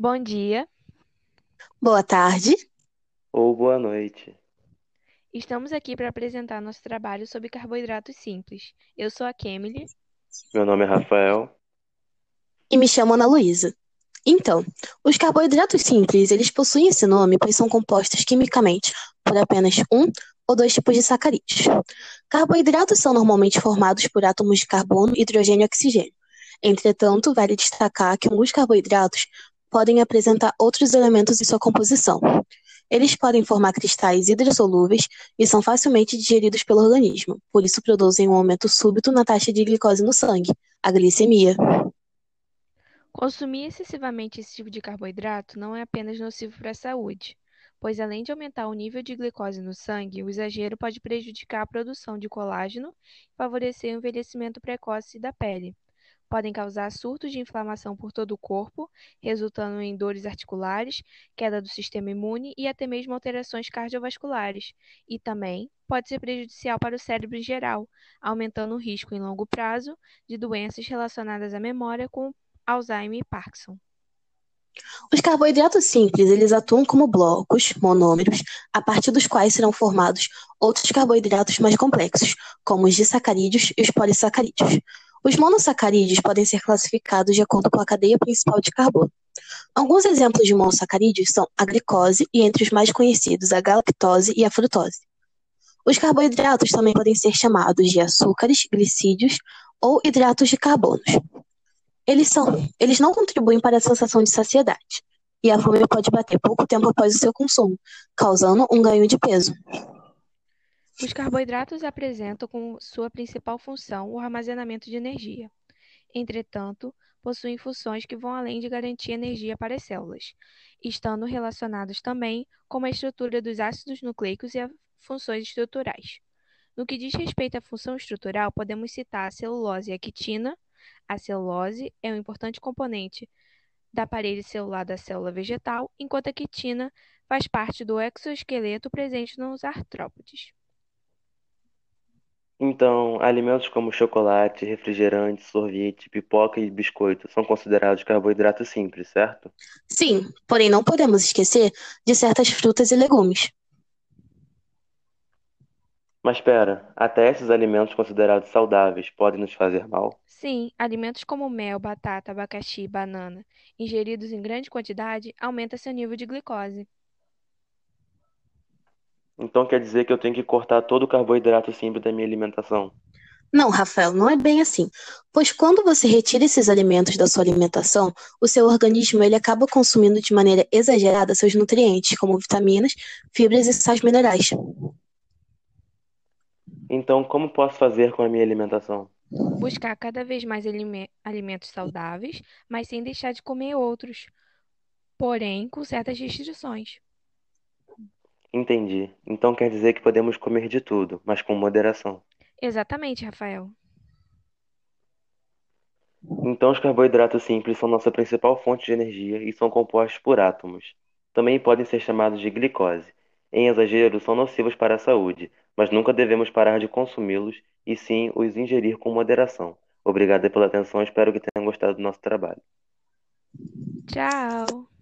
Bom dia, Boa tarde. Ou boa noite. estamos aqui para apresentar nosso trabalho sobre carboidratos simples. Eu sou a Kemily. Meu nome é Rafael. E me chamo Ana Luísa. Então, os carboidratos simples, eles possuem esse nome pois são compostos quimicamente por apenas um ou dois tipos de sacarídeos. Carboidratos são normalmente formados por átomos de carbono, hidrogênio e oxigênio. Entretanto, vale destacar que alguns carboidratos podem apresentar outros elementos em sua composição. Eles podem formar cristais hidrossolúveis e são facilmente digeridos pelo organismo, por isso produzem um aumento súbito na taxa de glicose no sangue, a glicemia. Consumir excessivamente esse tipo de carboidrato não é apenas nocivo para a saúde, pois além de aumentar o nível de glicose no sangue, o exagero pode prejudicar a produção de colágeno e favorecer o envelhecimento precoce da pele. Podem causar surtos de inflamação por todo o corpo, resultando em dores articulares, queda do sistema imune e até mesmo alterações cardiovasculares. E também pode ser prejudicial para o cérebro em geral, aumentando o risco em longo prazo de doenças relacionadas à memória, como Alzheimer e Parkinson. Os carboidratos simples, eles atuam como blocos monômeros, a partir dos quais serão formados outros carboidratos mais complexos, como os disacarídeos e os polissacarídeos. Os monossacarídeos podem ser classificados de acordo com a cadeia principal de carbono. Alguns exemplos de monossacarídeos são a glicose e, entre os mais conhecidos, a galactose e a frutose. Os carboidratos também podem ser chamados de açúcares, glicídios ou hidratos de carbonos. Eles, são, eles não contribuem para a sensação de saciedade, e a fome pode bater pouco tempo após o seu consumo, causando um ganho de peso. Os carboidratos apresentam como sua principal função o armazenamento de energia. Entretanto, possuem funções que vão além de garantir energia para as células, estando relacionados também com a estrutura dos ácidos nucleicos e funções estruturais. No que diz respeito à função estrutural, podemos citar a celulose e a quitina. A celulose é um importante componente da parede celular da célula vegetal, enquanto a quitina faz parte do exoesqueleto presente nos artrópodes. Então, alimentos como chocolate, refrigerante, sorvete, pipoca e biscoito são considerados carboidratos simples, certo? Sim, porém não podemos esquecer de certas frutas e legumes. Mas espera, até esses alimentos considerados saudáveis podem nos fazer mal? Sim, alimentos como mel, batata, abacaxi e banana, ingeridos em grande quantidade, aumenta seu nível de glicose. Então quer dizer que eu tenho que cortar todo o carboidrato simples da minha alimentação? Não, Rafael, não é bem assim. Pois quando você retira esses alimentos da sua alimentação, o seu organismo ele acaba consumindo de maneira exagerada seus nutrientes, como vitaminas, fibras e sais minerais. Então, como posso fazer com a minha alimentação? Buscar cada vez mais alime- alimentos saudáveis, mas sem deixar de comer outros, porém com certas restrições. Entendi. Então quer dizer que podemos comer de tudo, mas com moderação. Exatamente, Rafael. Então os carboidratos simples são nossa principal fonte de energia e são compostos por átomos. Também podem ser chamados de glicose. Em exagero, são nocivos para a saúde, mas nunca devemos parar de consumi-los e sim os ingerir com moderação. Obrigada pela atenção, espero que tenham gostado do nosso trabalho. Tchau!